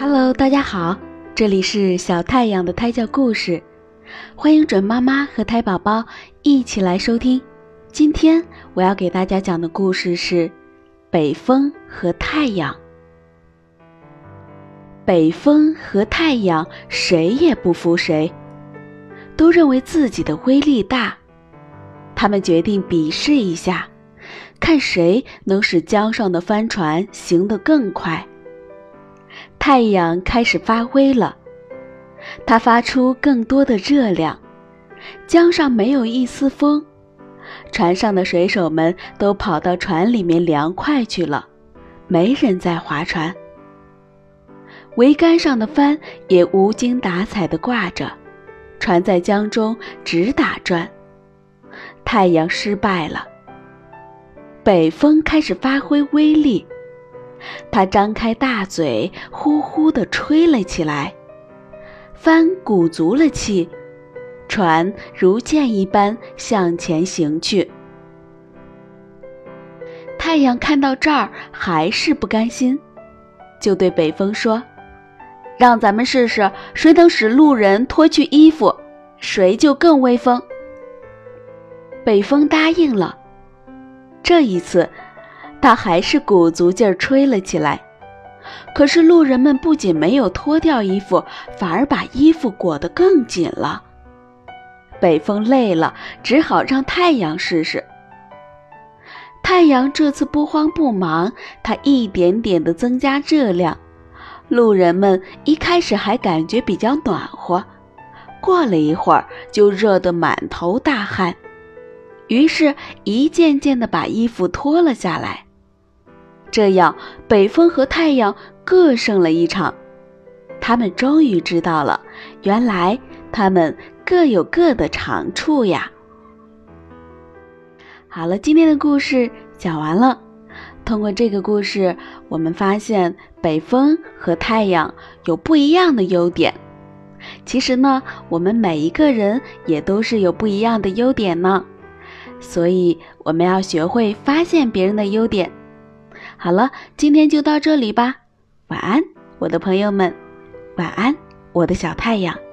Hello，大家好，这里是小太阳的胎教故事，欢迎准妈妈和胎宝宝一起来收听。今天我要给大家讲的故事是北风和太阳。北风和太阳谁也不服谁，都认为自己的威力大，他们决定比试一下，看谁能使江上的帆船行得更快。太阳开始发威了，它发出更多的热量，江上没有一丝风，船上的水手们都跑到船里面凉快去了，没人在划船。桅杆上的帆也无精打采地挂着，船在江中直打转。太阳失败了，北风开始发挥威力。他张开大嘴，呼呼地吹了起来，帆鼓足了气，船如箭一般向前行去。太阳看到这儿还是不甘心，就对北风说：“让咱们试试，谁能使路人脱去衣服，谁就更威风。”北风答应了。这一次。他还是鼓足劲儿吹了起来，可是路人们不仅没有脱掉衣服，反而把衣服裹得更紧了。北风累了，只好让太阳试试。太阳这次不慌不忙，它一点点地增加热量。路人们一开始还感觉比较暖和，过了一会儿就热得满头大汗，于是一件件地把衣服脱了下来。这样，北风和太阳各胜了一场。他们终于知道了，原来他们各有各的长处呀。好了，今天的故事讲完了。通过这个故事，我们发现北风和太阳有不一样的优点。其实呢，我们每一个人也都是有不一样的优点呢。所以，我们要学会发现别人的优点。好了，今天就到这里吧，晚安，我的朋友们，晚安，我的小太阳。